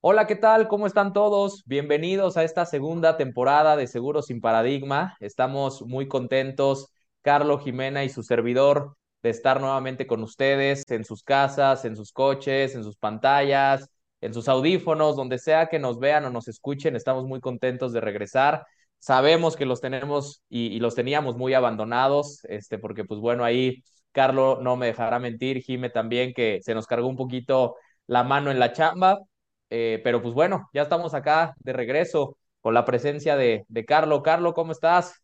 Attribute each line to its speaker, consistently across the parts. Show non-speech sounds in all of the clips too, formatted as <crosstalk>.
Speaker 1: Hola, ¿qué tal? ¿Cómo están todos? Bienvenidos a esta segunda temporada de Seguros sin Paradigma. Estamos muy contentos, Carlos Jimena y su servidor, de estar nuevamente con ustedes en sus casas, en sus coches, en sus pantallas, en sus audífonos, donde sea que nos vean o nos escuchen. Estamos muy contentos de regresar. Sabemos que los tenemos y, los teníamos muy abandonados, este, porque pues bueno, ahí Carlos no me dejará mentir, Jime también, que se nos cargó un poquito la mano en la chamba eh, pero pues bueno, ya estamos acá de regreso con la presencia de, de Carlo. Carlo, ¿cómo estás?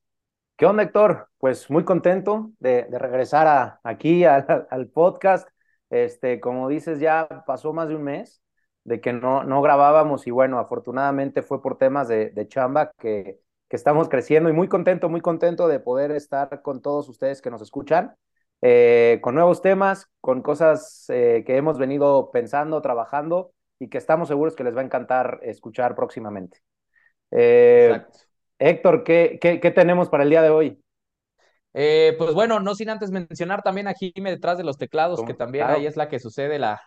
Speaker 2: ¿Qué onda, Héctor? Pues muy contento de, regresar a, aquí al, <laughs> al, podcast. Este, como dices, ya pasó más de un mes de que no, no grabábamos y bueno, afortunadamente fue por temas de, de chamba que, que, estamos creciendo y muy contento, muy contento de poder estar con todos ustedes que nos escuchan, eh, con nuevos temas, con cosas eh, que hemos venido pensando, trabajando y que estamos seguros que les va a encantar escuchar próximamente. Eh, Héctor, ¿qué, ¿qué, qué, tenemos para el día de hoy?
Speaker 1: Eh, pues bueno, no sin antes mencionar también a Jime detrás de los teclados, que también claro. ahí es la que sucede la,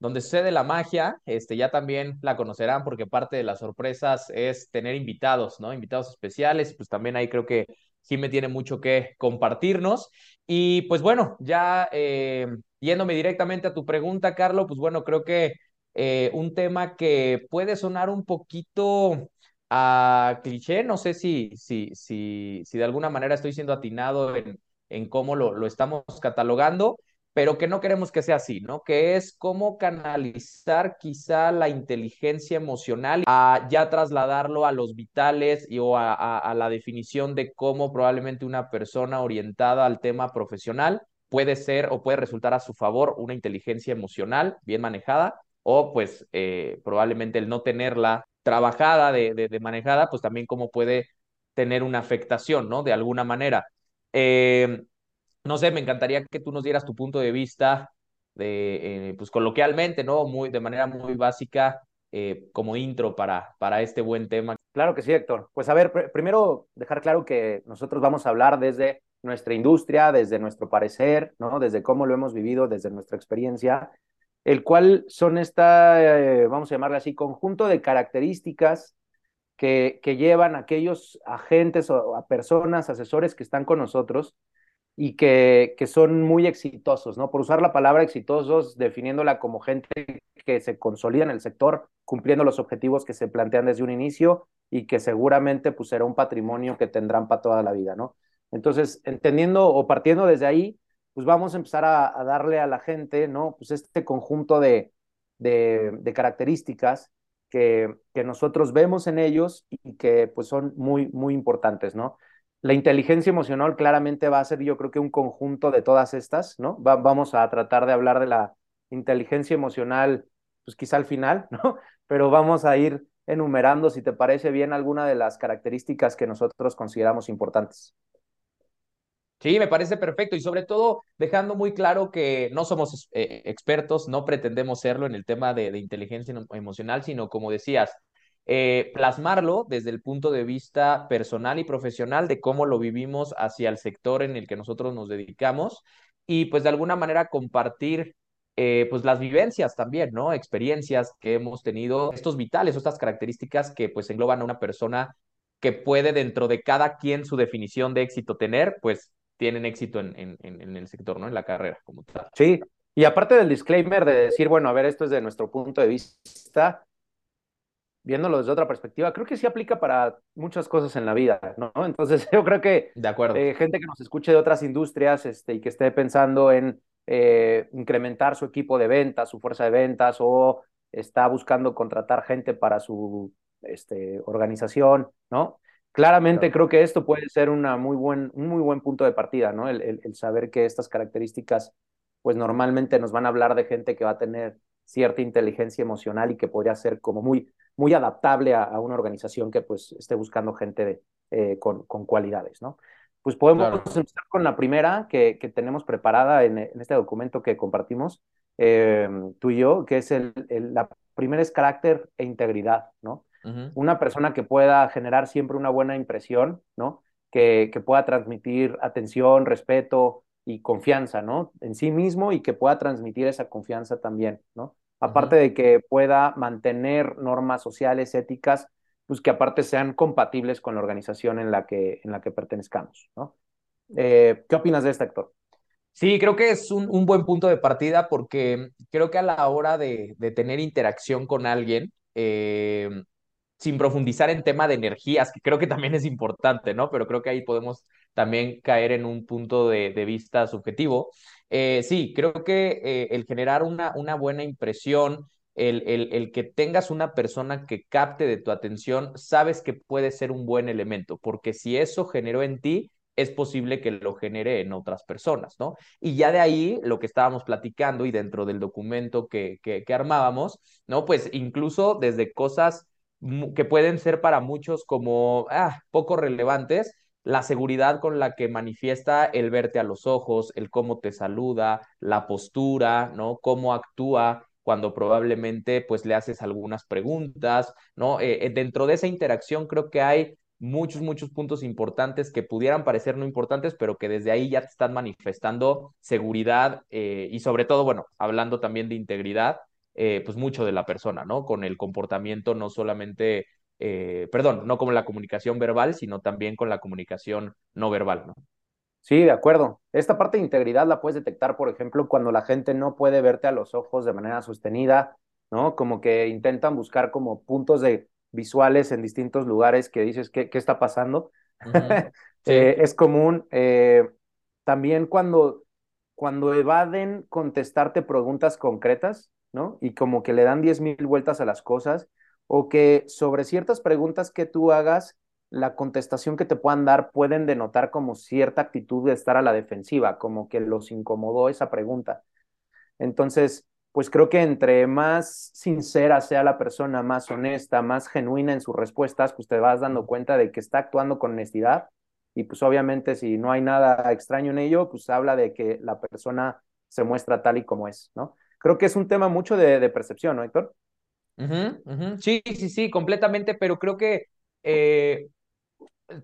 Speaker 1: donde sucede la magia, este, ya también la conocerán porque parte de las sorpresas es tener invitados, ¿no? Invitados especiales, pues también ahí creo que Jime tiene mucho que compartirnos. Y pues bueno, ya eh, yéndome directamente a tu pregunta, Carlos, pues bueno, creo que eh, un tema que puede sonar un poquito a cliché, no sé si, si, si, si de alguna manera estoy siendo atinado en, en cómo lo, lo estamos catalogando, pero que no queremos que sea así, ¿no? Que es cómo canalizar quizá la inteligencia emocional a ya trasladarlo a los vitales y o a, a, a, la definición de cómo probablemente una persona orientada al tema profesional puede ser o puede resultar a su favor una inteligencia emocional bien manejada o pues eh, probablemente el no tenerla trabajada, de, de, manejada, pues también cómo puede tener una afectación, ¿no? De alguna manera. Eh, no sé, me encantaría que tú nos dieras tu punto de vista, de, eh, pues coloquialmente, ¿no? Muy, de manera muy básica, como intro para, para este buen tema.
Speaker 2: Claro que sí, Héctor. Pues a ver, pr primero dejar claro que nosotros vamos a hablar desde nuestra industria, desde nuestro parecer, ¿no? Desde cómo lo hemos vivido, desde nuestra experiencia el cual son esta, eh, vamos a llamarle así, conjunto de características que, que llevan aquellos agentes o personas, asesores que están con nosotros y que, que son muy exitosos, ¿no? Por usar la palabra exitosos, definiéndola como gente que se consolida en el sector, cumpliendo los objetivos que se plantean desde un inicio y que seguramente pues será un patrimonio que tendrán para toda la vida, ¿no? Entonces, entendiendo o partiendo desde ahí, pues vamos a empezar a, darle a la gente, ¿no? Pues este conjunto de, de, características que, que, nosotros vemos en ellos y que pues son muy, muy importantes, ¿no? La inteligencia emocional claramente va a ser, yo creo que un conjunto de todas estas, ¿no? Va, vamos a tratar de hablar de la inteligencia emocional, pues quizá al final, <laughs> ¿no? Pero vamos a ir enumerando, si te parece bien, alguna de las características que nosotros consideramos importantes.
Speaker 1: Sí, me parece perfecto y sobre todo dejando muy claro que no somos eh, expertos, no pretendemos serlo en el tema de, inteligencia emocional, sino como decías, eh, plasmarlo desde el punto de vista personal y profesional de cómo lo vivimos hacia el sector en el que nosotros nos dedicamos y pues de alguna manera compartir eh, pues las vivencias también, ¿no? Experiencias que hemos tenido, estos vitales, estas características que pues engloban a una persona que puede dentro de cada quien su definición de éxito tener, pues tienen éxito en, en, en, el sector, ¿no? En la carrera como tal.
Speaker 2: Sí, y aparte del disclaimer de decir, bueno, a ver, esto es de nuestro punto de vista, viéndolo desde otra perspectiva, creo que sí aplica para muchas cosas en la vida, ¿no? <laughs> Entonces, yo creo que
Speaker 1: de acuerdo.
Speaker 2: Eh, gente que nos escuche de otras industrias este, y que esté pensando en eh, incrementar su equipo de ventas, su fuerza de ventas, o está buscando contratar gente para su este, organización, ¿no? Claramente claro. creo que esto puede ser una muy buen, un muy buen punto de partida, ¿no? El, el, el, saber que estas características, pues normalmente nos van a hablar de gente que va a tener cierta inteligencia emocional y que podría ser como muy, muy adaptable a, a una organización que pues esté buscando gente de, eh, con, con, cualidades, ¿no? Pues podemos claro. empezar con la primera que, que tenemos preparada en, en, este documento que compartimos eh, tú y yo, que es el, el, la primera es carácter e integridad, ¿no? Uh -huh. Una persona que pueda generar siempre una buena impresión, ¿no? Que, que, pueda transmitir atención, respeto y confianza, ¿no? En sí mismo y que pueda transmitir esa confianza también, ¿no? aparte de que pueda mantener normas sociales, éticas, pues que aparte sean compatibles con la organización en la que, en la que pertenezcamos, ¿no? Eh, ¿Qué opinas de esto, Héctor?
Speaker 1: Sí, creo que es un, un, buen punto de partida porque creo que a la hora de, de tener interacción con alguien, eh, sin profundizar en tema de energías, que creo que también es importante, ¿no? Pero creo que ahí podemos también caer en un punto de, de vista subjetivo. Eh, sí, creo que eh, el generar una, una buena impresión, el, el, el, que tengas una persona que capte de tu atención, sabes que puede ser un buen elemento, porque si eso generó en ti, es posible que lo genere en otras personas, ¿no? Y ya de ahí, lo que estábamos platicando y dentro del documento que, que, que armábamos, ¿no? Pues incluso desde cosas que pueden ser para muchos como ah, poco relevantes, la seguridad con la que manifiesta el verte a los ojos, el cómo te saluda, la postura, ¿no? Cómo actúa cuando probablemente pues le haces algunas preguntas, ¿no? Eh, dentro de esa interacción creo que hay muchos, muchos puntos importantes que pudieran parecer no importantes, pero que desde ahí ya te están manifestando seguridad eh, y sobre todo, bueno, hablando también de integridad, eh, pues mucho de la persona, ¿no? Con el comportamiento no solamente, eh, perdón, no como la comunicación verbal, sino también con la comunicación no verbal, ¿no?
Speaker 2: Sí, de acuerdo. Esta parte de integridad la puedes detectar, por ejemplo, cuando la gente no puede verte a los ojos de manera sostenida, ¿no? Como que intentan buscar como puntos de visuales en distintos lugares que dices, ¿qué, qué está pasando? Uh <laughs> -huh. sí. eh, es común. Eh, también cuando, cuando evaden contestarte preguntas concretas, ¿no? Y como que le dan diez mil vueltas a las cosas, o que sobre ciertas preguntas que tú hagas, la contestación que te puedan dar pueden denotar como cierta actitud de estar a la defensiva, como que los incomodó esa pregunta. Entonces, pues creo que entre más sincera sea la persona, más honesta, más genuina en sus respuestas, pues te vas dando cuenta de que está actuando con honestidad y pues obviamente si no hay nada extraño en ello, pues habla de que la persona se muestra tal y como es, ¿no? Creo que es un tema mucho de, de percepción, ¿no, Héctor?
Speaker 1: Sí, sí, sí, completamente, pero creo que eh,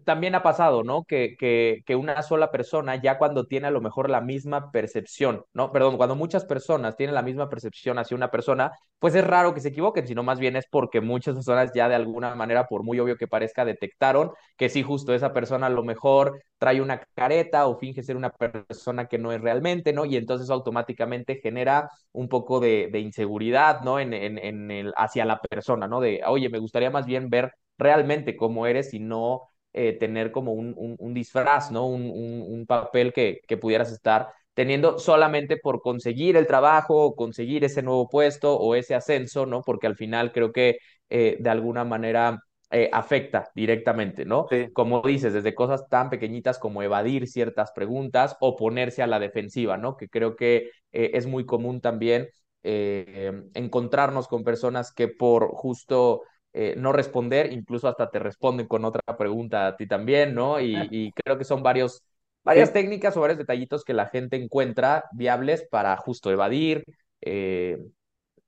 Speaker 1: también ha pasado, ¿no? Que, que, que, una sola persona, ya cuando tiene a lo mejor la misma percepción, ¿no? Perdón, cuando muchas personas tienen la misma percepción hacia una persona, pues es raro que se equivoquen, sino más bien es porque muchas personas ya de alguna manera, por muy obvio que parezca, detectaron que sí, justo esa persona a lo mejor trae una careta o finge ser una persona que no es realmente, ¿no? Y entonces automáticamente genera un poco de, de inseguridad, ¿no? En, en, en el, hacia la persona, ¿no? De, oye, me gustaría más bien ver realmente cómo eres y no eh, tener como un, un, un, disfraz, ¿no? Un, un papel que, que, pudieras estar teniendo solamente por conseguir el trabajo, conseguir ese nuevo puesto o ese ascenso, ¿no? Porque al final creo que eh, de alguna manera eh, afecta directamente, ¿no?
Speaker 2: Sí.
Speaker 1: Como dices, desde cosas tan pequeñitas como evadir ciertas preguntas o ponerse a la defensiva, ¿no? Que creo que eh, es muy común también encontrarnos con personas que por justo eh, no responder, incluso hasta te responden con otra pregunta a ti también, ¿no? Y, <laughs> y creo que son varios, varias sí. técnicas o varios detallitos que la gente encuentra viables para justo evadir eh,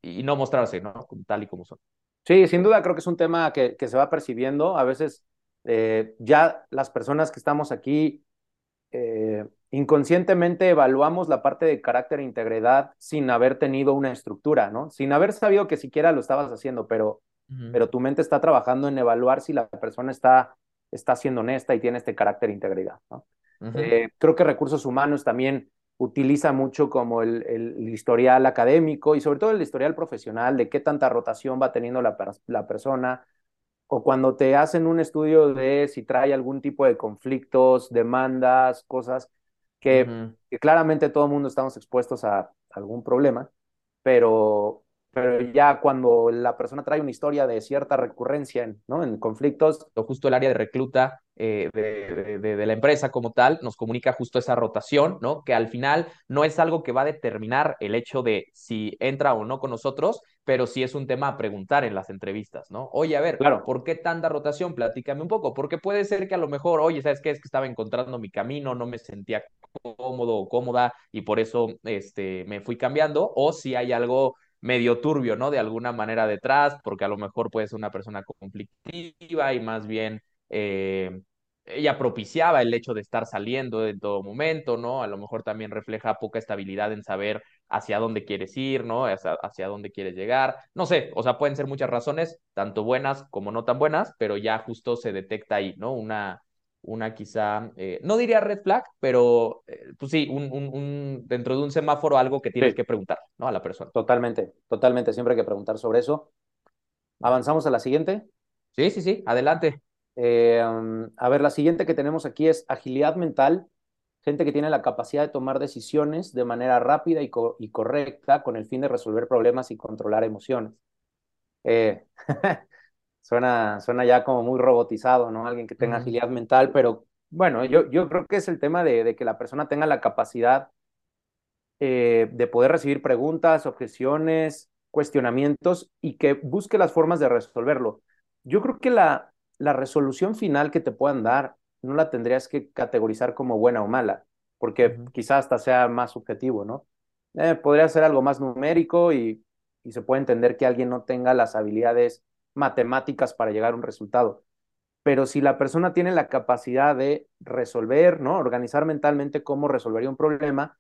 Speaker 1: y no mostrarse, ¿no? Tal y como son.
Speaker 2: Sí, sin duda creo que es un tema que, que se va percibiendo. A veces eh, ya las personas que estamos aquí eh, inconscientemente evaluamos la parte de carácter e integridad sin haber tenido una estructura, ¿no? Sin haber sabido que siquiera lo estabas haciendo, pero pero tu mente está trabajando en evaluar si la persona está, está siendo honesta y tiene este carácter de integridad. ¿no? Uh -huh. eh, creo que recursos humanos también utiliza mucho como el, el, historial académico y sobre todo el historial profesional de qué tanta rotación va teniendo la, la persona o cuando te hacen un estudio de si trae algún tipo de conflictos, demandas, cosas que, uh -huh. que claramente todo el mundo estamos expuestos a algún problema, pero pero ya cuando la persona trae una historia de cierta recurrencia en, ¿no? en conflictos.
Speaker 1: Justo el área de recluta eh, de, de, de, la empresa como tal nos comunica justo esa rotación, ¿no? que al final no es algo que va a determinar el hecho de si entra o no con nosotros, pero sí es un tema a preguntar en las entrevistas, ¿no? Oye, a ver,
Speaker 2: claro.
Speaker 1: ¿por qué tanta rotación? Platícame un poco, porque puede ser que a lo mejor, oye, ¿sabes qué? Es que estaba encontrando mi camino, no me sentía cómodo o cómoda y por eso este, me fui cambiando, o si hay algo medio turbio, ¿no? De alguna manera detrás, porque a lo mejor puede ser una persona conflictiva y más bien eh, ella propiciaba el hecho de estar saliendo en todo momento, ¿no? A lo mejor también refleja poca estabilidad en saber hacia dónde quieres ir, ¿no? Hacia, hacia dónde quieres llegar. No sé, o sea, pueden ser muchas razones, tanto buenas como no tan buenas, pero ya justo se detecta ahí, ¿no? Una, una quizá, eh, no diría red flag, pero eh, pues sí, un, un, dentro de un semáforo algo que tienes que preguntar, ¿no? A la persona.
Speaker 2: Totalmente, totalmente, siempre hay que preguntar sobre eso. ¿Avanzamos a la siguiente?
Speaker 1: Sí, sí, sí, adelante.
Speaker 2: Eh, a ver, la siguiente que tenemos aquí es agilidad mental, gente que tiene la capacidad de tomar decisiones de manera rápida y, y correcta con el fin de resolver problemas y controlar emociones. <laughs> Suena, suena ya como muy robotizado, ¿no? Alguien que tenga agilidad mental, pero bueno, yo, yo creo que es el tema de, de que la persona tenga la capacidad eh, de poder recibir preguntas, objeciones, cuestionamientos y que busque las formas de resolverlo. Yo creo que la, la resolución final que te puedan dar no la tendrías que categorizar como buena o mala, porque quizás hasta sea más subjetivo, ¿no? Eh, podría ser algo más numérico y, y se puede entender que alguien no tenga las habilidades matemáticas para llegar a un resultado. Pero si la persona tiene la capacidad de resolver, ¿no? Organizar mentalmente cómo resolvería un problema,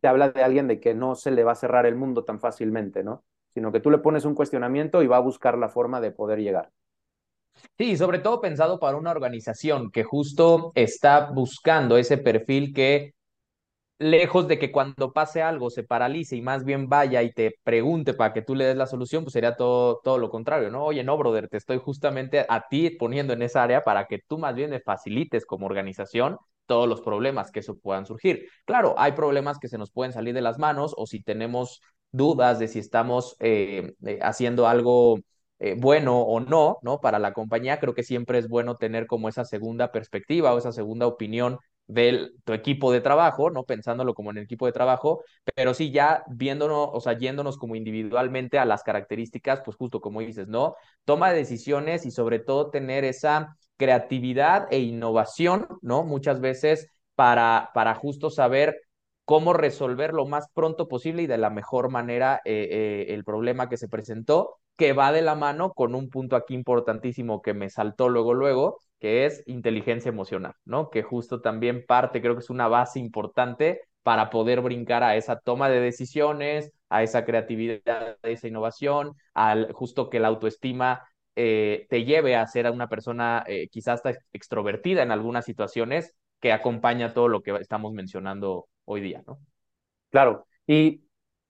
Speaker 2: te habla de alguien de que no se le va a cerrar el mundo tan fácilmente, ¿no? Sino que tú le pones un cuestionamiento y va a buscar la forma de poder llegar.
Speaker 1: Sí, sobre todo pensado para una organización que justo está buscando ese perfil que lejos de que cuando pase algo se paralice y más bien vaya y te pregunte para que tú le des la solución, pues sería todo, todo lo contrario, ¿no? Oye, no, brother, te estoy justamente a ti poniendo en esa área para que tú más bien me facilites como organización todos los problemas que eso puedan surgir. Claro, hay problemas que se nos pueden salir de las manos o si tenemos dudas de si estamos eh, eh, haciendo algo eh, bueno o no, ¿no? Para la compañía, creo que siempre es bueno tener como esa segunda perspectiva o esa segunda opinión de tu equipo de trabajo, ¿no? Pensándolo como en el equipo de trabajo, pero sí ya viéndonos, o sea, yéndonos como individualmente a las características, pues justo como dices, ¿no? Toma de decisiones y sobre todo tener esa creatividad e innovación, ¿no? Muchas veces para, para justo saber cómo resolver lo más pronto posible y de la mejor manera eh, eh, el problema que se presentó, que va de la mano con un punto aquí importantísimo que me saltó luego, luego, que es inteligencia emocional, ¿no? Que justo también parte, creo que es una base importante para poder brincar a esa toma de decisiones, a esa creatividad, a esa innovación, al justo que la autoestima eh, te lleve a ser una persona eh, quizás extrovertida en algunas situaciones que acompaña todo lo que estamos mencionando hoy día, ¿no?
Speaker 2: Claro, y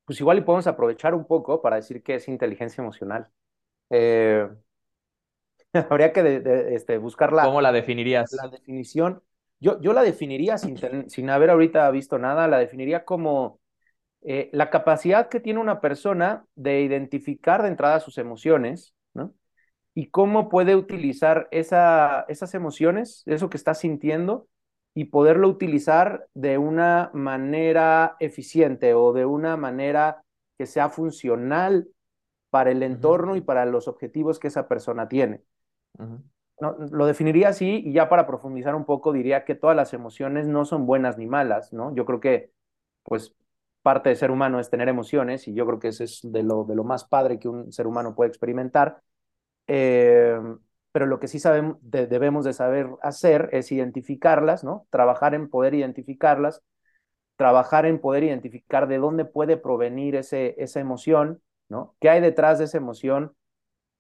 Speaker 2: pues igual y podemos aprovechar un poco para decir qué es inteligencia emocional. Eh, <laughs> Habría que este, buscar la,
Speaker 1: ¿Cómo la definirías?
Speaker 2: La definición. Yo, yo la definiría sin, sin haber ahorita visto nada, la definiría como eh, la capacidad que tiene una persona de identificar de entrada sus emociones, ¿no? Y cómo puede utilizar esa, esas emociones, eso que está sintiendo, y poderlo utilizar de una manera eficiente o de una manera que sea funcional para el entorno y para los objetivos que esa persona tiene. Lo definiría así y ya para profundizar un poco diría que todas las emociones no son buenas ni malas, ¿no? Yo creo que pues parte de ser humano es tener emociones y yo creo que eso es de lo, de lo más padre que un ser humano puede experimentar. Eh, pero lo que sí sabemos, debemos de saber hacer es identificarlas, ¿no? Trabajar en poder identificarlas, trabajar en poder identificar de dónde puede provenir ese, esa emoción, ¿no? ¿Qué hay detrás de esa emoción?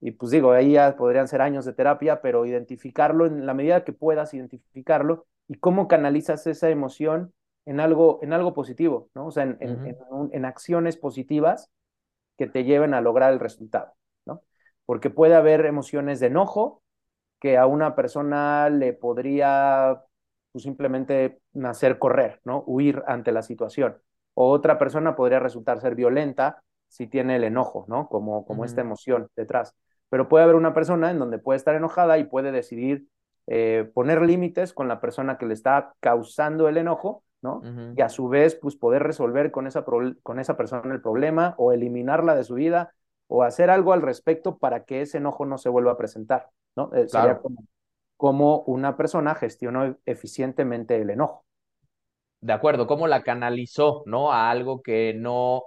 Speaker 2: Y pues digo, ahí ya podrían ser años de terapia, pero identificarlo en la medida que puedas identificarlo y cómo canalizas esa emoción en algo, en algo positivo, ¿no? O sea, en, en, acciones positivas que te lleven a lograr el resultado, ¿no? Porque puede haber emociones de enojo que a una persona le podría pues, simplemente hacer correr, ¿no? Huir ante la situación. O otra persona podría resultar ser violenta si tiene el enojo, ¿no? Como, como esta emoción detrás pero puede haber una persona en donde puede estar enojada y puede decidir eh, poner límites con la persona que le está causando el enojo, ¿no? Y a su vez, pues poder resolver con esa, con esa persona el problema o eliminarla de su vida o hacer algo al respecto para que ese enojo no se vuelva a presentar, ¿no? Eh, sería como, una persona gestionó eficientemente el enojo.
Speaker 1: De acuerdo, cómo la canalizó, ¿no? A algo que no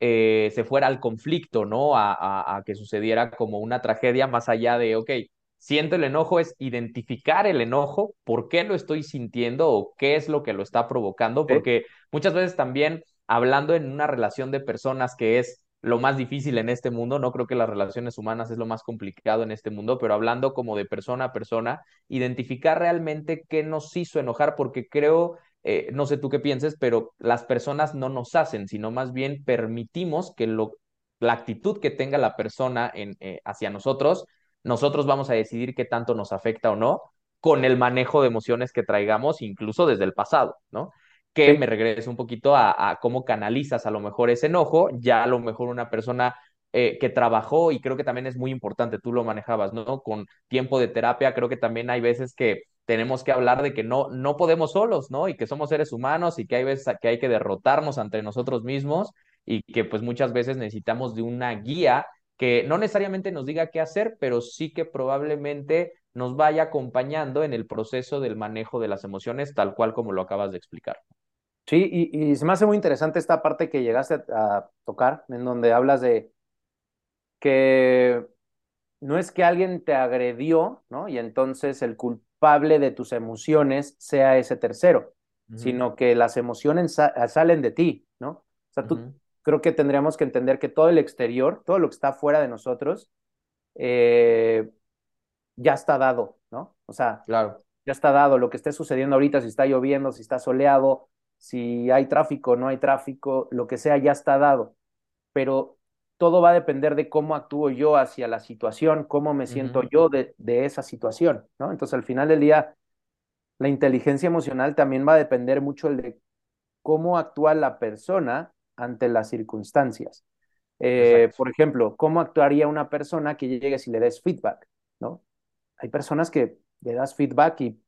Speaker 1: eh, se fuera al conflicto, ¿no? A, que sucediera como una tragedia más allá de, ok, siento el enojo, es identificar el enojo, por qué lo estoy sintiendo o qué es lo que lo está provocando, porque muchas veces también hablando en una relación de personas que es lo más difícil en este mundo, no creo que las relaciones humanas es lo más complicado en este mundo, pero hablando como de persona a persona, identificar realmente qué nos hizo enojar, porque creo, eh, no sé tú qué pienses, pero las personas no nos hacen, sino más bien permitimos que lo, la actitud que tenga la persona en, eh, hacia nosotros, nosotros vamos a decidir qué tanto nos afecta o no con el manejo de emociones que traigamos, incluso desde el pasado, ¿no? que me regrese un poquito a, cómo canalizas a lo mejor ese enojo, ya a lo mejor una persona eh, que trabajó y creo que también es muy importante, tú lo manejabas, ¿no? Con tiempo de terapia, creo que también hay veces que tenemos que hablar de que no, no podemos solos, ¿no? Y que somos seres humanos y que hay veces que hay que derrotarnos ante nosotros mismos y que pues muchas veces necesitamos de una guía que no necesariamente nos diga qué hacer, pero sí que probablemente nos vaya acompañando en el proceso del manejo de las emociones, tal cual como lo acabas de explicar.
Speaker 2: Sí, y, se me hace muy interesante esta parte que llegaste a, tocar, en donde hablas de que no es que alguien te agredió, ¿no? Y entonces el culpable de tus emociones sea ese tercero, sino que las emociones salen de ti, ¿no? O sea, tú creo que tendríamos que entender que todo el exterior, todo lo que está fuera de nosotros, eh, ya está dado, ¿no? O sea,
Speaker 1: claro.
Speaker 2: ya está dado lo que esté sucediendo ahorita, si está lloviendo, si está soleado, si hay tráfico, no hay tráfico, lo que sea ya está dado, pero todo va a depender de cómo actúo yo hacia la situación, cómo me siento yo de, de, esa situación, ¿no? Entonces, al final del día, la inteligencia emocional también va a depender mucho de cómo actúa la persona ante las circunstancias. Eh, por ejemplo, ¿cómo actuaría una persona que llegue si le des feedback, ¿no? Hay personas que le das feedback y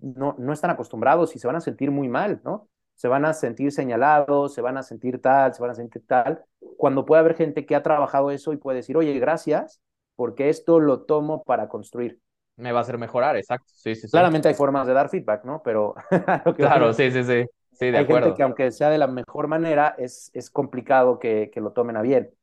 Speaker 2: no, no están acostumbrados y se van a sentir muy mal, ¿no? Se van a sentir señalados, se van a sentir tal, se van a sentir tal, cuando puede haber gente que ha trabajado eso y puede decir, oye, gracias, porque esto lo tomo para construir.
Speaker 1: Me va a hacer mejorar, exacto. Sí, sí,
Speaker 2: Claramente hay formas de dar feedback, ¿no? Pero... <laughs>
Speaker 1: claro, sí, sí, sí. Sí, de
Speaker 2: hay
Speaker 1: acuerdo.
Speaker 2: gente que aunque sea de la mejor manera, es, es complicado que, que lo tomen a bien.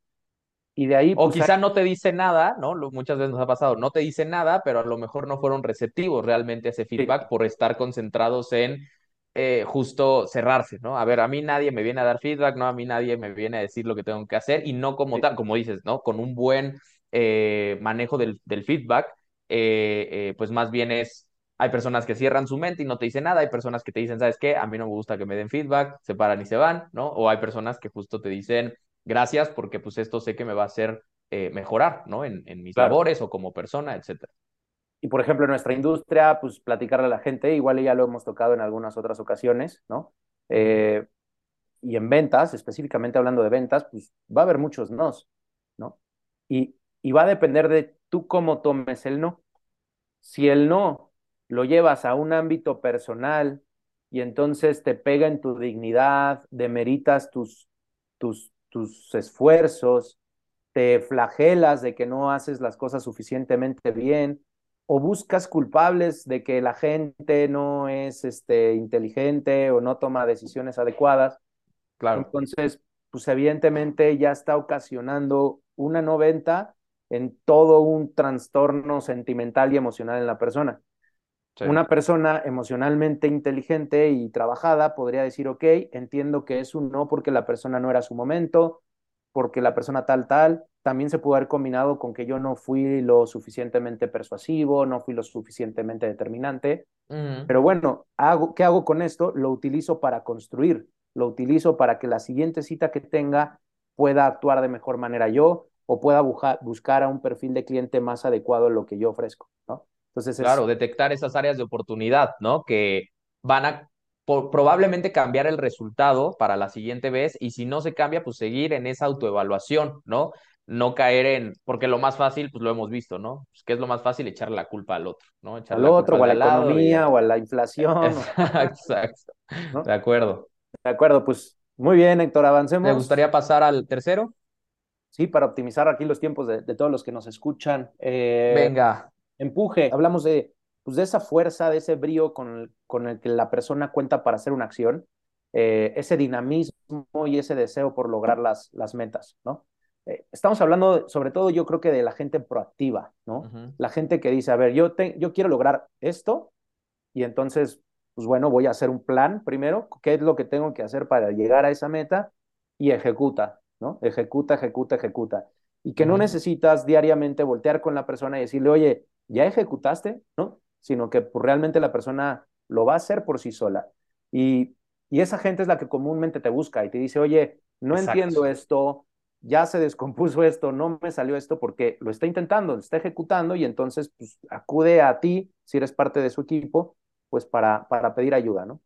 Speaker 2: Y de ahí...
Speaker 1: O pues, quizá no te dice nada, ¿no? Muchas veces nos ha pasado, no te dice nada, pero a lo mejor no fueron receptivos realmente a ese feedback por estar concentrados en eh, justo cerrarse, ¿no? A ver, a mí nadie me viene a dar feedback, ¿no? A mí nadie me viene a decir lo que tengo que hacer y no como tal, como dices, ¿no? Con un buen eh, manejo del, feedback, eh, pues más bien es, hay personas que cierran su mente y no te dicen nada, hay personas que te dicen, ¿sabes qué? A mí no me gusta que me den feedback, se paran y se van, ¿no? O hay personas que justo te dicen, gracias porque pues esto sé que me va a hacer mejorar, ¿no? En, en mis labores o como persona, etcétera.
Speaker 2: Y por ejemplo, en nuestra industria, pues platicarle a la gente, igual ya lo hemos tocado en algunas otras ocasiones, ¿no? Eh, y en ventas, específicamente hablando de ventas, pues va a haber muchos nos, ¿no? Y, y va a depender de tú cómo tomes el no. Si el no lo llevas a un ámbito personal y entonces te pega en tu dignidad, demeritas tus, tus, tus esfuerzos, te flagelas de que no haces las cosas suficientemente bien, o buscas culpables de que la gente no es este, inteligente o no toma decisiones adecuadas.
Speaker 1: Claro.
Speaker 2: Entonces, pues evidentemente ya está ocasionando una no venta en todo un trastorno sentimental y emocional en la persona. Una persona emocionalmente inteligente y trabajada podría decir, ok, entiendo que es un no porque la persona no era su momento, porque la persona tal, tal, también se pudo haber combinado con que yo no fui lo suficientemente persuasivo, no fui lo suficientemente determinante. Pero bueno, hago, ¿qué hago con esto? Lo utilizo para construir, lo utilizo para que la siguiente cita que tenga pueda actuar de mejor manera yo o pueda buscar a un perfil de cliente más adecuado a lo que yo ofrezco, ¿no?
Speaker 1: Entonces, claro, detectar esas áreas de oportunidad, ¿no? Que van a probablemente cambiar el resultado para la siguiente vez y si no se cambia, pues seguir en esa autoevaluación, ¿no? No caer en, porque lo más fácil, pues lo hemos visto, ¿no? Pues, ¿Qué es lo más fácil? Echarle la culpa al otro, ¿no?
Speaker 2: al otro, o a la economía, o a la inflación.
Speaker 1: Exacto. De acuerdo.
Speaker 2: De acuerdo, pues muy bien, Héctor, avancemos.
Speaker 1: ¿Me gustaría pasar al tercero?
Speaker 2: Sí, para optimizar aquí los tiempos de, todos los que nos escuchan.
Speaker 1: Eh, Venga.
Speaker 2: Empuje. Hablamos de, pues, de esa fuerza, de ese brío con el, con el que la persona cuenta para hacer una acción, eh, ese dinamismo y ese deseo por lograr las, las metas, ¿no? Eh, estamos hablando sobre todo yo creo que de la gente proactiva, ¿no? La gente que dice, a ver, yo, yo quiero lograr esto y entonces pues bueno, voy a hacer un plan primero, qué es lo que tengo que hacer para llegar a esa meta y ejecuta, ¿no? Ejecuta, ejecuta, ejecuta. Y que no necesitas diariamente voltear con la persona y decirle, oye, ¿ya ejecutaste? ¿No? Sino que pues, realmente la persona lo va a hacer por sí sola. Y, y esa gente es la que comúnmente te busca y te dice, oye, no entiendo esto, ya se descompuso esto, no me salió esto porque lo está intentando, lo está ejecutando y entonces pues, acude a ti, si eres parte de su equipo, pues para, para pedir ayuda, ¿no?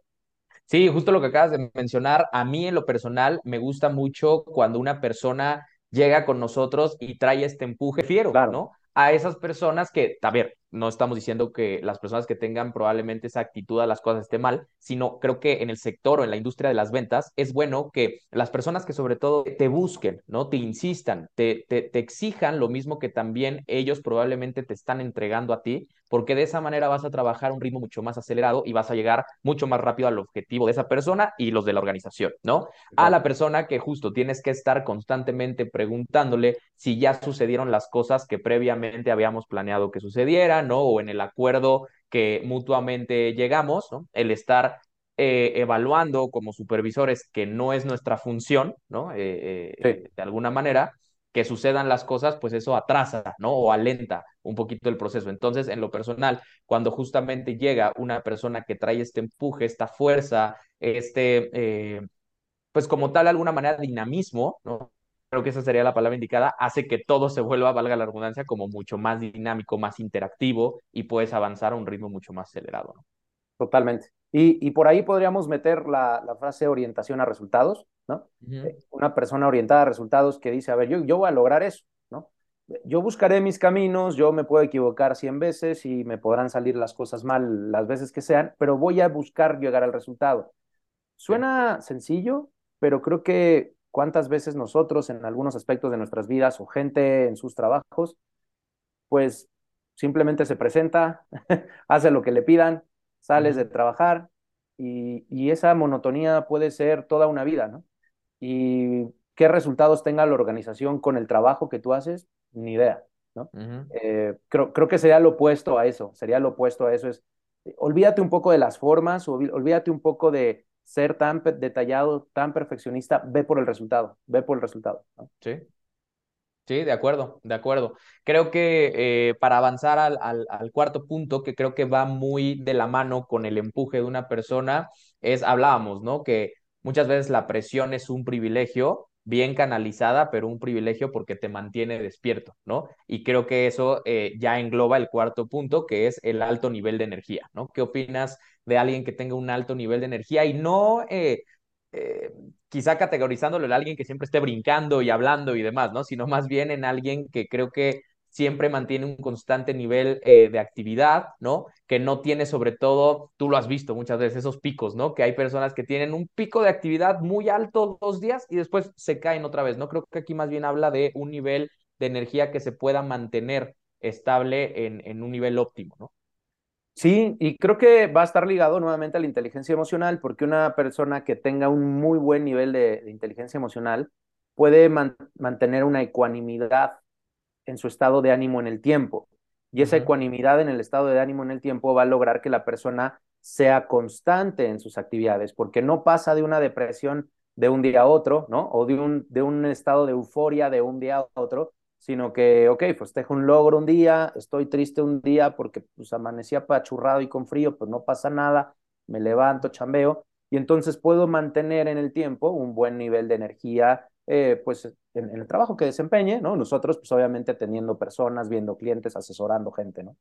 Speaker 1: Sí, justo lo que acabas de mencionar, a mí en lo personal me gusta mucho cuando una persona llega con nosotros y trae este empuje fiero, ¿no? A esas personas que, a ver, no estamos diciendo que las personas que tengan probablemente esa actitud a las cosas esté mal, sino creo que en el sector o en la industria de las ventas es bueno que las personas que sobre todo te busquen, ¿no? Te insistan, te, te, te exijan lo mismo que también ellos probablemente te están entregando a ti, porque de esa manera vas a trabajar a un ritmo mucho más acelerado y vas a llegar mucho más rápido al objetivo de esa persona y los de la organización, ¿no? A la persona que justo tienes que estar constantemente preguntándole si ya sucedieron las cosas que previamente habíamos planeado que sucedieran ¿no? O en el acuerdo que mutuamente llegamos, ¿no? El estar eh, evaluando como supervisores, que no es nuestra función, ¿no? Eh, eh, de alguna manera, que sucedan las cosas, pues eso atrasa, ¿no? O alenta un poquito el proceso. Entonces, en lo personal, cuando justamente llega una persona que trae este empuje, esta fuerza, este, pues como tal, de alguna manera, dinamismo, ¿no? Creo que esa sería la palabra indicada, hace que todo se vuelva, valga la redundancia, como mucho más dinámico, más interactivo y puedes avanzar a un ritmo mucho más acelerado. ¿no?
Speaker 2: Totalmente. Y, y por ahí podríamos meter la, la, frase orientación a resultados, ¿no? Eh, una persona orientada a resultados que dice, a ver, yo, yo voy a lograr eso, ¿no? Yo buscaré mis caminos, yo me puedo equivocar 100 veces y me podrán salir las cosas mal las veces que sean, pero voy a buscar llegar al resultado. Suena sencillo, pero creo que cuántas veces nosotros en algunos aspectos de nuestras vidas o gente en sus trabajos, pues simplemente se presenta, <laughs> hace lo que le pidan, sales de trabajar y, y, esa monotonía puede ser toda una vida, ¿no? Y qué resultados tenga la organización con el trabajo que tú haces, ni idea, ¿no? eh, creo, creo que sería lo opuesto a eso, sería lo opuesto a eso, es olvídate un poco de las formas, olvídate un poco de, ser tan detallado, tan perfeccionista, ve por el resultado, ve por el resultado.
Speaker 1: Sí. Sí, de acuerdo, de acuerdo. Creo que eh, para avanzar al, al, al, cuarto punto, que creo que va muy de la mano con el empuje de una persona, es, hablábamos, ¿no? Que muchas veces la presión es un privilegio bien canalizada, pero un privilegio porque te mantiene despierto, ¿no? Y creo que eso eh, ya engloba el cuarto punto, que es el alto nivel de energía, ¿no? ¿Qué opinas de alguien que tenga un alto nivel de energía y no... Eh, eh, quizá categorizándolo en alguien que siempre esté brincando y hablando y demás, ¿no? Sino más bien en alguien que creo que siempre mantiene un constante nivel eh, de actividad, ¿no? Que no tiene sobre todo, tú lo has visto muchas veces, esos picos, ¿no? Que hay personas que tienen un pico de actividad muy alto dos días y después se caen otra vez, ¿no? Creo que aquí más bien habla de un nivel de energía que se pueda mantener estable en, en un nivel óptimo, ¿no?
Speaker 2: Sí, y creo que va a estar ligado nuevamente a la inteligencia emocional, porque una persona que tenga un muy buen nivel de, inteligencia emocional puede mantener una ecuanimidad en su estado de ánimo en el tiempo. Y esa ecuanimidad en el estado de ánimo en el tiempo va a lograr que la persona sea constante en sus actividades, porque no pasa de una depresión de un día a otro, ¿no? O de un, de un estado de euforia de un día a otro, sino que, ok, pues dejo un logro un día, estoy triste un día porque pues amanecía apachurrado y con frío, pues no pasa nada, me levanto, chambeo, y entonces puedo mantener en el tiempo un buen nivel de energía, eh, pues en, el trabajo que desempeñe, ¿no? Nosotros, pues obviamente atendiendo personas, viendo clientes, asesorando gente, ¿no?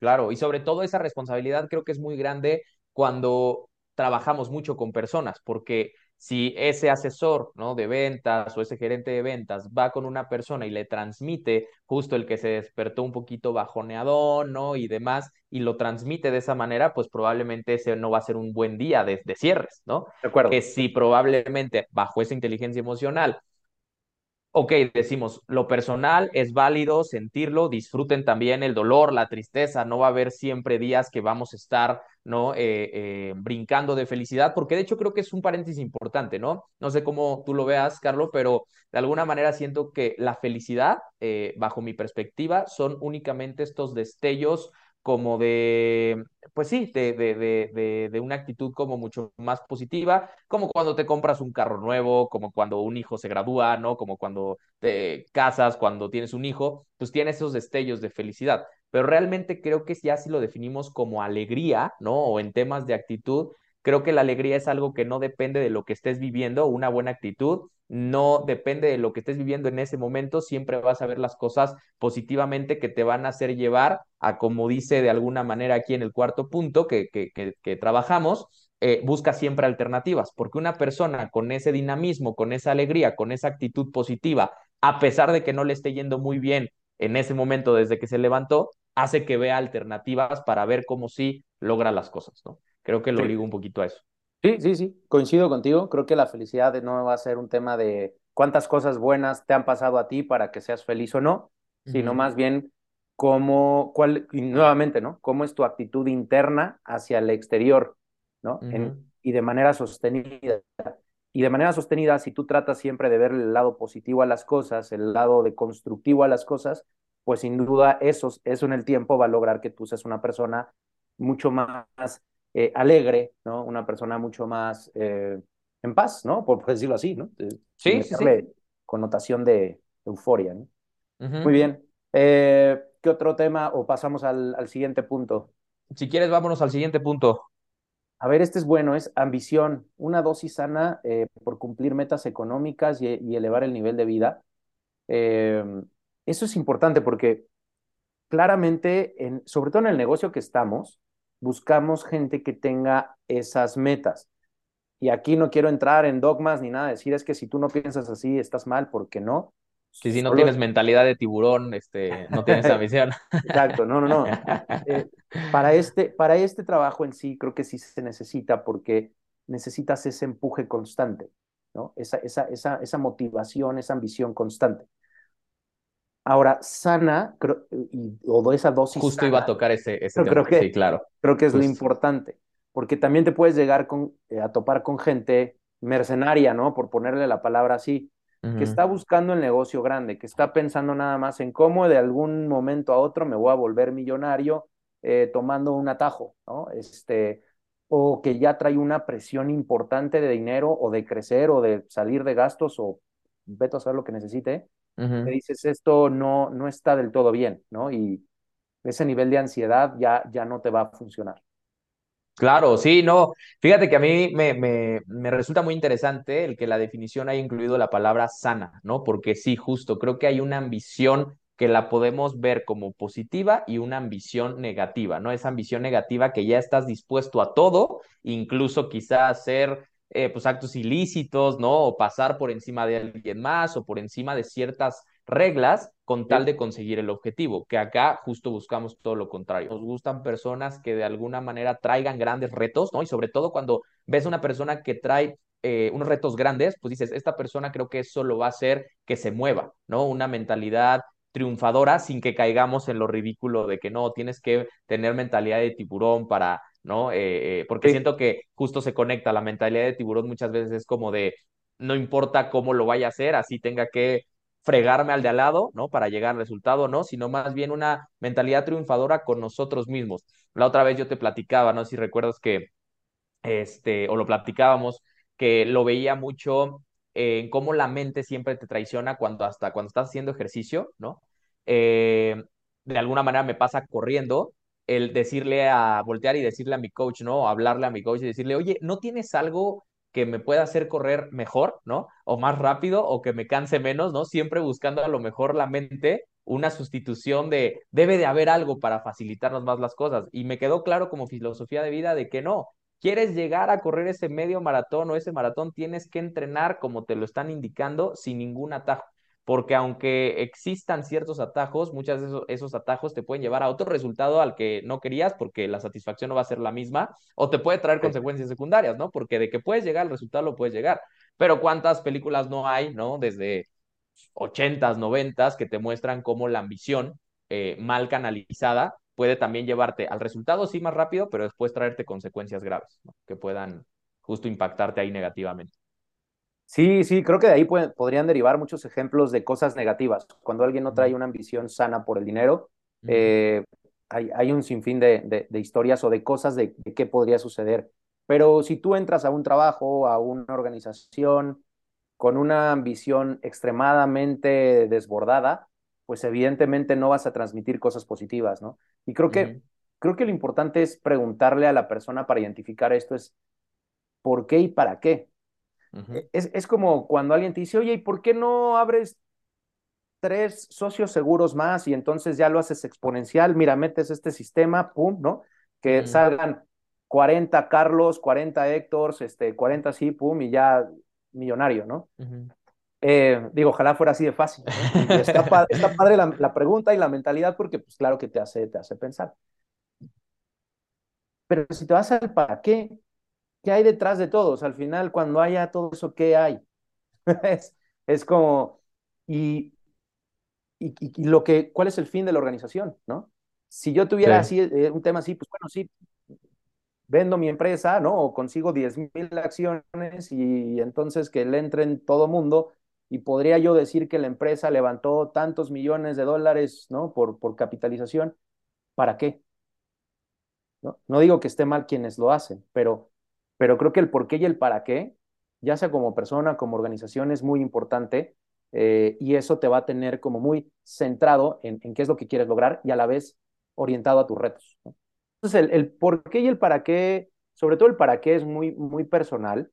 Speaker 1: Claro, y sobre todo esa responsabilidad creo que es muy grande cuando trabajamos mucho con personas, porque si ese asesor ¿no? de ventas o ese gerente de ventas va con una persona y le transmite justo el que se despertó un poquito bajoneador, ¿no? Y demás, y lo transmite de esa manera, pues probablemente ese no va a ser un buen día de, de cierres, ¿no?
Speaker 2: De acuerdo.
Speaker 1: Que si probablemente bajo esa inteligencia emocional ok, decimos, lo personal es válido sentirlo, disfruten también el dolor, la tristeza, no va a haber siempre días que vamos a estar, ¿no? Eh, eh, brincando de felicidad, porque de hecho creo que es un paréntesis importante, ¿no? No sé cómo tú lo veas, Carlos, pero de alguna manera siento que la felicidad, eh, bajo mi perspectiva, son únicamente estos destellos como de, pues sí, de, de, de, de, una actitud como mucho más positiva, como cuando te compras un carro nuevo, como cuando un hijo se gradúa, ¿no? Como cuando te casas, cuando tienes un hijo, pues tienes esos destellos de felicidad. Pero realmente creo que ya si lo definimos como alegría, ¿no? O en temas de actitud, creo que la alegría es algo que no depende de lo que estés viviendo, una buena actitud, no depende de lo que estés viviendo en ese momento, siempre vas a ver las cosas positivamente que te van a hacer llevar a, como dice de alguna manera aquí en el cuarto punto que, que, que, trabajamos, eh, busca siempre alternativas, porque una persona con ese dinamismo, con esa alegría, con esa actitud positiva, a pesar de que no le esté yendo muy bien en ese momento desde que se levantó, hace que vea alternativas para ver cómo sí logra las cosas, ¿no? Creo que lo ligo un poquito a eso.
Speaker 2: Sí, sí, sí, coincido contigo. Creo que la felicidad no va a ser un tema de cuántas cosas buenas te han pasado a ti para que seas feliz o no, sino más bien cómo, cuál, y nuevamente, ¿no? Cómo es tu actitud interna hacia el exterior, ¿no? y de manera sostenida. Y de manera sostenida, si tú tratas siempre de ver el lado positivo a las cosas, el lado de constructivo a las cosas, pues sin duda eso, eso en el tiempo va a lograr que tú seas una persona mucho más eh, alegre, ¿no? Una persona mucho más eh, en paz, ¿no? Por, decirlo así, ¿no?
Speaker 1: Sí, sí,
Speaker 2: connotación de euforia, ¿no? Muy bien. Eh, ¿Qué otro tema o pasamos al, al, siguiente punto?
Speaker 1: Si quieres, vámonos al siguiente punto.
Speaker 2: A ver, este es bueno, es ambición, una dosis sana por cumplir metas económicas y, y, elevar el nivel de vida. eso es importante porque claramente, en, sobre todo en el negocio que estamos, buscamos gente que tenga esas metas. Y aquí no quiero entrar en dogmas ni nada, decir es que si tú no piensas así, estás mal, porque no.
Speaker 1: Si, si no tienes mentalidad de tiburón, este, no tienes <laughs> esa visión.
Speaker 2: Exacto, no, no, no. <laughs> Eh, para, este, para este trabajo en sí, creo que sí se necesita, porque necesitas ese empuje constante, ¿no? Esa, esa, esa, esa motivación, esa ambición constante. Ahora, sana, creo, y, o esa dosis.
Speaker 1: Justo iba a tocar ese, ese
Speaker 2: tema. Creo que, sí, claro. Creo que es lo importante, porque también te puedes llegar con, eh, a topar con gente mercenaria, ¿no? Por ponerle la palabra así, que está buscando el negocio grande, que está pensando nada más en cómo de algún momento a otro me voy a volver millonario eh, tomando un atajo, ¿no? Este, o que ya trae una presión importante de dinero o de crecer o de salir de gastos o vete a hacer lo que necesite me dices esto no, no está del todo bien, ¿no? Y ese nivel de ansiedad ya, ya no te va a funcionar.
Speaker 1: Claro, sí, no. Fíjate que a mí me, me, me, resulta muy interesante el que la definición haya incluido la palabra sana, ¿no? Porque sí, justo, creo que hay una ambición que la podemos ver como positiva y una ambición negativa, ¿no? Esa ambición negativa que ya estás dispuesto a todo, incluso quizá hacer eh, pues actos ilícitos, ¿no? O pasar por encima de alguien más o por encima de ciertas reglas con tal de conseguir el objetivo, que acá justo buscamos todo lo contrario. Nos gustan personas que de alguna manera traigan grandes retos, ¿no? Y sobre todo cuando ves una persona que trae eh, unos retos grandes, pues dices, esta persona creo que eso lo va a hacer que se mueva, ¿no? Una mentalidad triunfadora sin que caigamos en lo ridículo de que no, tienes que tener mentalidad de tiburón para ¿no? Eh, eh, porque siento que justo se conecta la mentalidad de tiburón muchas veces es como de no importa cómo lo vaya a hacer, así tenga que fregarme al de al lado, ¿no? Para llegar al resultado, ¿no? Sino más bien una mentalidad triunfadora con nosotros mismos. La otra vez yo te platicaba, no sé si recuerdas que, este, o lo platicábamos, que lo veía mucho en cómo la mente siempre te traiciona cuando hasta cuando estás haciendo ejercicio, ¿no? Eh, de alguna manera me pasa corriendo el decirle a voltear y decirle a mi coach, ¿no? Hablarle a mi coach y decirle, oye, ¿no tienes algo que me pueda hacer correr mejor, ¿no? O más rápido o que me canse menos, ¿no? Siempre buscando a lo mejor la mente una sustitución de, debe de haber algo para facilitarnos más las cosas. Y me quedó claro como filosofía de vida de que no, quieres llegar a correr ese medio maratón o ese maratón, tienes que entrenar como te lo están indicando sin ningún atajo porque aunque existan ciertos atajos, muchas de esos, atajos te pueden llevar a otro resultado al que no querías porque la satisfacción no va a ser la misma, o te puede traer consecuencias secundarias, ¿no? Porque de que puedes llegar al resultado lo puedes llegar. Pero cuántas películas no hay, ¿no? Desde 80s, 90s que te muestran cómo la ambición eh, mal canalizada puede también llevarte al resultado sí más rápido, pero después traerte consecuencias graves, ¿no? Que puedan justo impactarte ahí negativamente.
Speaker 2: Sí, sí, creo que de ahí podrían derivar muchos ejemplos de cosas negativas. Cuando alguien no trae una ambición sana por el dinero, eh, hay, hay un sinfín de, de, historias o de cosas de, de, qué podría suceder. Pero si tú entras a un trabajo, a una organización con una ambición extremadamente desbordada, pues evidentemente no vas a transmitir cosas positivas, ¿no? Y creo que, creo que lo importante es preguntarle a la persona para identificar esto es por qué y para qué. Es, es, como cuando alguien te dice, oye, ¿y por qué no abres tres socios seguros más y entonces ya lo haces exponencial? Mira, metes este sistema, pum, ¿no? Que salgan 40 Carlos, 40 Héctor, este, 40 sí, pum, y ya millonario, ¿no? Eh, digo, ojalá fuera así de fácil. Está, padre, la, pregunta y la mentalidad porque, pues claro que te hace, te hace pensar. Pero si te vas al para qué, ¿qué hay detrás de todos? Al final, cuando haya todo eso, ¿qué hay? <laughs> es, es, como, y, y, lo que, ¿cuál es el fin de la organización? ¿no? Si yo tuviera así eh, un tema así, pues bueno, sí, vendo mi empresa, ¿no? O consigo 10 mil acciones y entonces que le entren todo mundo y podría yo decir que la empresa levantó tantos millones de dólares, ¿no? Por, por capitalización. ¿Para qué? ¿No? no digo que esté mal quienes lo hacen, pero, pero creo que el por qué y el para qué, ya sea como persona, como organización, es muy importante eh, y eso te va a tener como muy centrado en, en, qué es lo que quieres lograr y a la vez orientado a tus retos. Entonces, el, el por qué y el para qué, sobre todo el para qué es muy, muy personal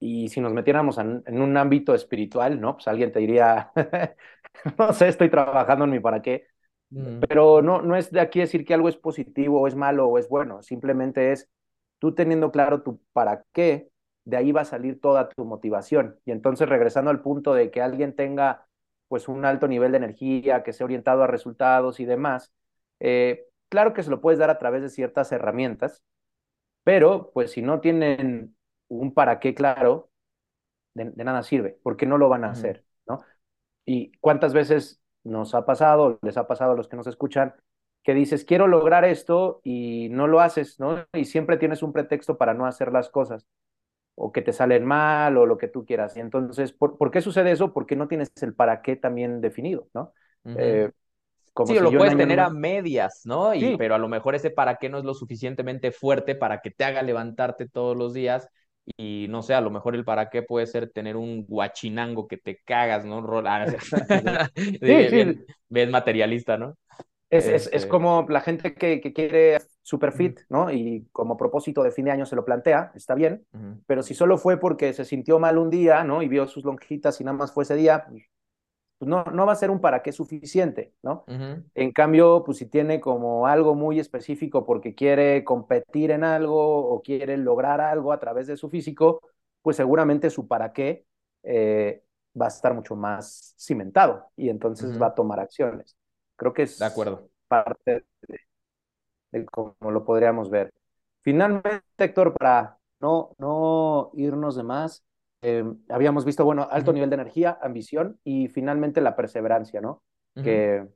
Speaker 2: y si nos metiéramos en, un ámbito espiritual, ¿no? Pues alguien te diría, <laughs> no sé, estoy trabajando en mi para qué, mm. pero no, no es de aquí decir que algo es positivo o es malo o es bueno, simplemente es tú teniendo claro tu para qué, de ahí va a salir toda tu motivación. Y entonces regresando al punto de que alguien tenga pues un alto nivel de energía, que sea orientado a resultados y demás, eh, claro que se lo puedes dar a través de ciertas herramientas, pero pues si no tienen un para qué claro, de, nada sirve, porque no lo van a hacer, ¿no? Y cuántas veces nos ha pasado, les ha pasado a los que nos escuchan, que dices, quiero lograr esto y no lo haces, ¿no? Y siempre tienes un pretexto para no hacer las cosas, o que te salen mal, o lo que tú quieras. Y entonces, ¿por, qué sucede eso? Porque no tienes el para qué también definido, ¿no?
Speaker 1: Eh, sí, lo puedes tener a medias, ¿no? Y, Pero a lo mejor ese para qué no es lo suficientemente fuerte para que te haga levantarte todos los días y no sé, a lo mejor el para qué puede ser tener un guachinango que te cagas, ¿no? <laughs> <laughs> sí, bien, materialista, ¿no?
Speaker 2: Es, es, es, este como la gente que, que, quiere super fit, ¿no? Y como propósito de fin de año se lo plantea, está bien, pero si solo fue porque se sintió mal un día, ¿no? Y vio sus lonjitas y nada más fue ese día, pues, pues no, no va a ser un para qué suficiente, ¿no? En cambio, pues si tiene como algo muy específico porque quiere competir en algo o quiere lograr algo a través de su físico, pues seguramente su para qué eh, va a estar mucho más cimentado y entonces va a tomar acciones. Creo que es
Speaker 1: de acuerdo.
Speaker 2: parte de, de cómo lo podríamos ver. Finalmente, Héctor, para no, no irnos de más, eh, habíamos visto, bueno, alto nivel de energía, ambición y finalmente la perseverancia, ¿no? que,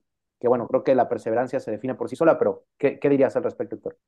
Speaker 2: que, bueno, creo que la perseverancia se define por sí sola, pero ¿qué, qué dirías al respecto, Héctor?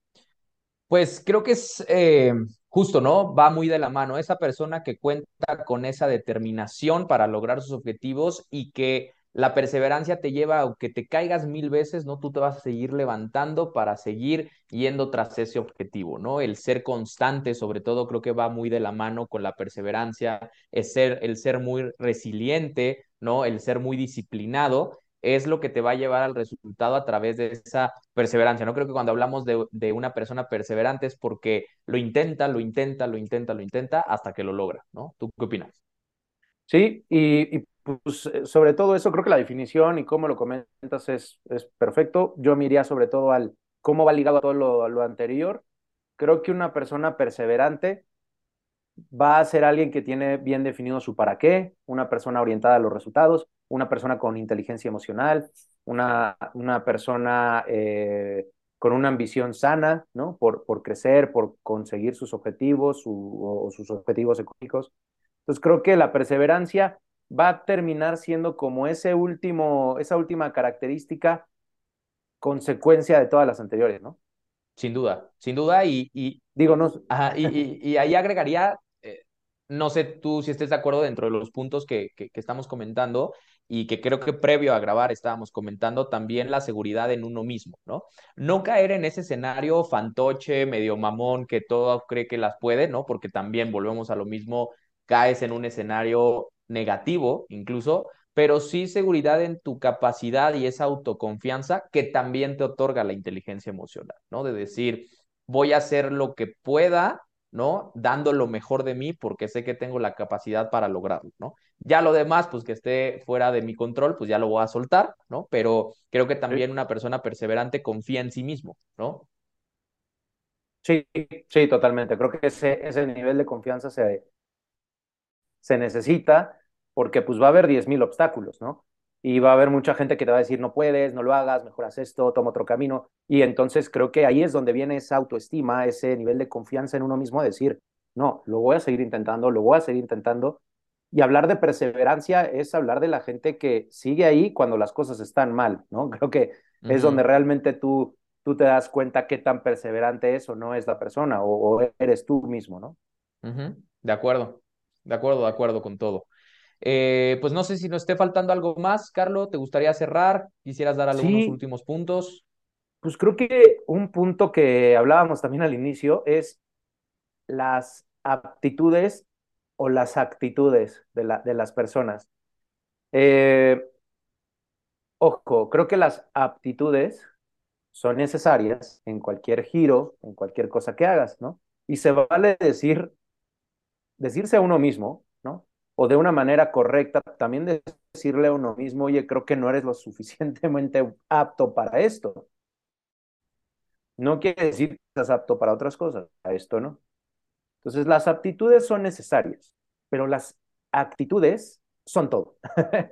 Speaker 1: Pues creo que es eh, justo, ¿no? Va muy de la mano. Esa persona que cuenta con esa determinación para lograr sus objetivos y que la perseverancia te lleva, aunque te caigas mil veces, ¿no? Tú te vas a seguir levantando para seguir yendo tras ese objetivo, ¿no? El ser constante, sobre todo, creo que va muy de la mano con la perseverancia, es ser, el ser muy resiliente, ¿no? El ser muy disciplinado es lo que te va a llevar al resultado a través de esa perseverancia. No creo que cuando hablamos de, de, una persona perseverante es porque lo intenta, lo intenta, lo intenta, lo intenta hasta que lo logra, ¿no? ¿Tú qué opinas?
Speaker 2: Sí, y, y pues eh, sobre todo eso, creo que la definición y cómo lo comentas es, es perfecto. Yo me iría sobre todo al cómo va ligado a todo lo, lo anterior. Creo que una persona perseverante va a ser alguien que tiene bien definido su para qué, una persona orientada a los resultados, una persona con inteligencia emocional, una, una persona eh, con una ambición sana, ¿no? Por, por crecer, por conseguir sus objetivos o sus objetivos económicos. Entonces creo que la perseverancia va a terminar siendo como ese último, esa última característica consecuencia de todas las anteriores, ¿no?
Speaker 1: Sin duda, sin duda, y, y
Speaker 2: digo, no.
Speaker 1: y, y, ahí agregaría, eh, no sé tú si estés de acuerdo dentro de los puntos que, que, estamos comentando, y que creo que previo a grabar estábamos comentando también la seguridad en uno mismo, ¿no? No caer en ese escenario fantoche, medio mamón, que todo cree que las puede, ¿no? Porque también volvemos a lo mismo, caes en un escenario negativo incluso, pero sí seguridad en tu capacidad y esa autoconfianza que también te otorga la inteligencia emocional, ¿no? De decir, voy a hacer lo que pueda, ¿no? Dando lo mejor de mí porque sé que tengo la capacidad para lograrlo, ¿no? Ya lo demás, pues que esté fuera de mi control, pues ya lo voy a soltar, ¿no? Pero creo que también una persona perseverante confía en sí mismo, ¿no?
Speaker 2: Sí, sí, totalmente. Creo que ese, ese nivel de confianza se, se necesita porque pues va a haber 10.000 obstáculos, ¿no? Y va a haber mucha gente que te va a decir, no puedes, no lo hagas, mejoras esto, toma otro camino. Y entonces creo que ahí es donde viene esa autoestima, ese nivel de confianza en uno mismo, de decir, no, lo voy a seguir intentando, lo voy a seguir intentando. Y hablar de perseverancia es hablar de la gente que sigue ahí cuando las cosas están mal, ¿no? <laughs> Creo que es donde realmente tú, tú te das cuenta qué tan perseverante es o no es la persona, o, eres tú mismo, ¿no?
Speaker 1: De acuerdo, de acuerdo, de acuerdo con todo. Eh, pues no sé si nos esté faltando algo más, Carlos, ¿te gustaría cerrar? ¿Quisieras dar algunos últimos puntos?
Speaker 2: Pues creo que un punto que hablábamos también al inicio es las aptitudes o las actitudes de, la, de las personas. Eh, ojo, creo que las aptitudes son necesarias en cualquier giro, en cualquier cosa que hagas, ¿no? Y se vale decir, decirse a uno mismo, o de una manera correcta, también decirle a uno mismo, oye, creo que no eres lo <laughs> suficientemente apto para esto. No quiere decir que estás apto para otras cosas, a esto no. Entonces, las aptitudes son necesarias, pero las actitudes son todo. <laughs>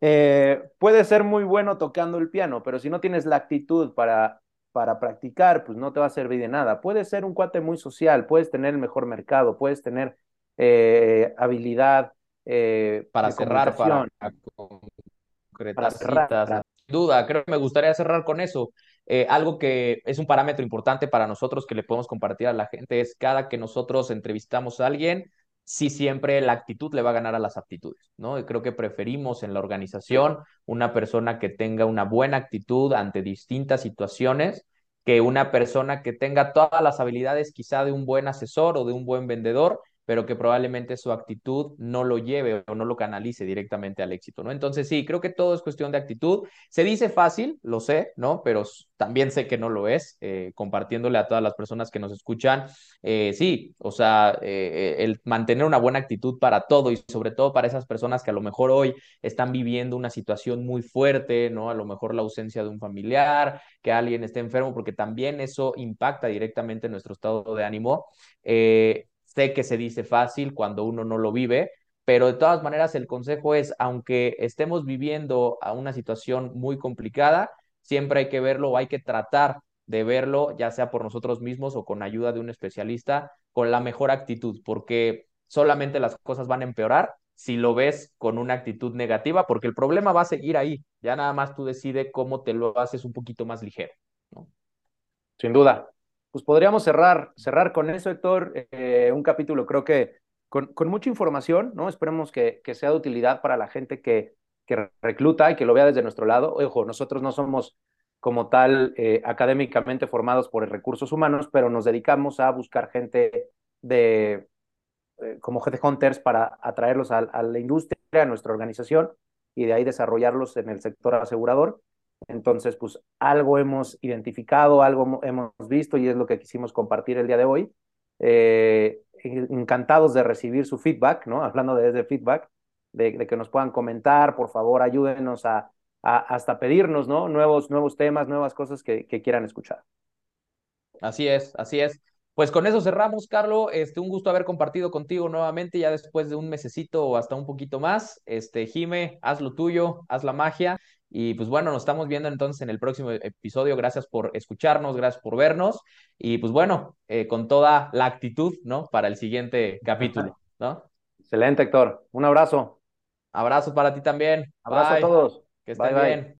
Speaker 2: eh, puede ser muy bueno tocando el piano, pero si no tienes la actitud para, para practicar, pues no te va a servir de nada. Puedes ser un cuate muy social, puedes tener el mejor mercado, puedes tener eh, habilidad
Speaker 1: eh, para cerrar, para concretar. Duda, creo que me gustaría cerrar con eso. Eh, algo que es un parámetro importante para nosotros que le podemos compartir a la gente es cada que nosotros entrevistamos a alguien, si siempre la actitud le va a ganar a las aptitudes, ¿no? Y creo que preferimos en la organización una persona que tenga una buena actitud ante distintas situaciones que una persona que tenga todas las habilidades quizá de un buen asesor o de un buen vendedor, pero que probablemente su actitud no lo lleve o no lo canalice directamente al éxito, ¿no? Entonces sí, creo que todo es cuestión de actitud. Se dice fácil, lo sé, ¿no? Pero también sé que no lo es, eh, compartiéndole a todas las personas que nos escuchan. Eh, sí, o sea, eh, el mantener una buena actitud para todo y sobre todo para esas personas que a lo mejor hoy están viviendo una situación muy fuerte, ¿no? A lo mejor la ausencia de un familiar, que alguien esté enfermo, porque también eso impacta directamente en nuestro estado de ánimo. Eh, Sé que se dice fácil cuando uno no lo vive, pero de todas maneras el consejo es, aunque estemos viviendo a una situación muy complicada, siempre hay que verlo o hay que tratar de verlo, ya sea por nosotros mismos o con ayuda de un especialista, con la mejor actitud, porque solamente las cosas van a empeorar si lo ves con una actitud negativa, porque el problema va a seguir ahí, ya nada más tú decides cómo te lo haces un poquito más ligero.
Speaker 2: Sin duda, pues podríamos cerrar, cerrar con eso, Héctor. Eh, un capítulo creo que con, mucha información, ¿no? Esperemos que, sea de utilidad para la gente que, recluta y que lo vea desde nuestro lado. Ojo, nosotros no somos como tal eh, académicamente formados por recursos humanos, pero nos dedicamos a buscar gente de eh, como hunters para atraerlos a la industria, a nuestra organización y de ahí desarrollarlos en el sector asegurador. Entonces, pues algo hemos identificado, algo hemos visto y es lo que quisimos compartir el día de hoy. Eh, encantados de recibir su feedback, ¿no? Hablando de ese feedback, de, que nos puedan comentar, por favor, ayúdenos a, hasta pedirnos, ¿no? Nuevos, nuevos temas, nuevas cosas que, que, quieran escuchar.
Speaker 1: Así es, así es. Pues con eso cerramos, Carlos. Este, un gusto haber compartido contigo nuevamente, ya después de un mesecito o hasta un poquito más. Este, Jime, haz lo tuyo, haz la magia. Y pues bueno, nos estamos viendo entonces en el próximo episodio. Gracias por escucharnos, gracias por vernos. Y pues bueno, eh, con toda la actitud, ¿no? Para el siguiente capítulo, <laughs> ¿no?
Speaker 2: Excelente, Héctor. Un abrazo.
Speaker 1: Abrazo para ti también.
Speaker 2: Abrazo a todos.
Speaker 1: Que estén bien.